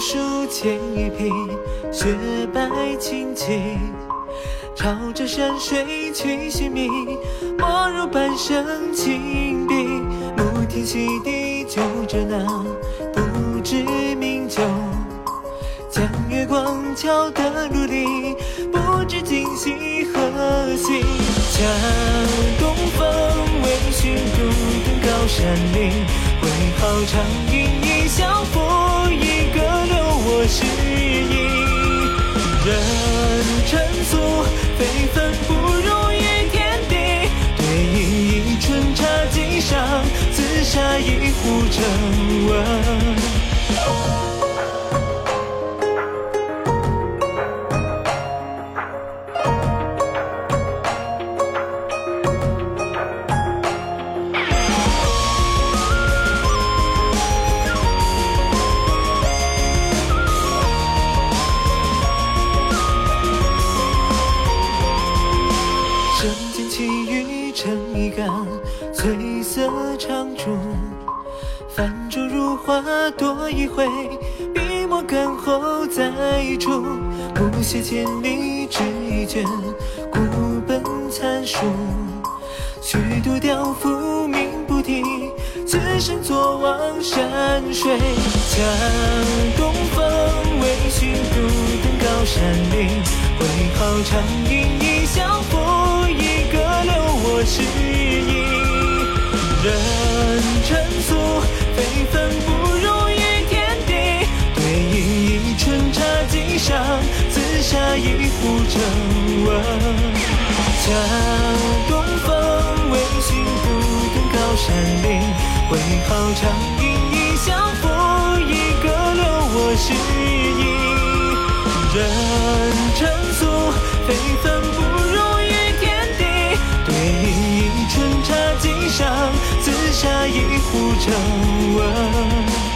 树牵一匹雪白清清，朝着山水去寻觅，莫如半生情笔。暮天洗地就着那不知名酒，将月光敲得如梨，不知今夕何夕。江东风微醺，独登高山岭，挥毫长吟一相扶，一个诗意。人沉俗，非分不如与天地。对饮一春茶几上，自下一壶正温。身兼奇遇成一杆翠色长竹，泛珠如花多一回，笔墨干后再出。不写千里只一卷，孤本残书。虚度雕赋名不提，此生坐忘山水。将东风微醺，独登高山岭，挥毫长吟上，自下一壶正温。将东风微醺，独登高山岭，挥毫长吟一相扶，一个留我诗意。人尘俗，非分不入于天地。对饮一春茶几上，自下一壶正温。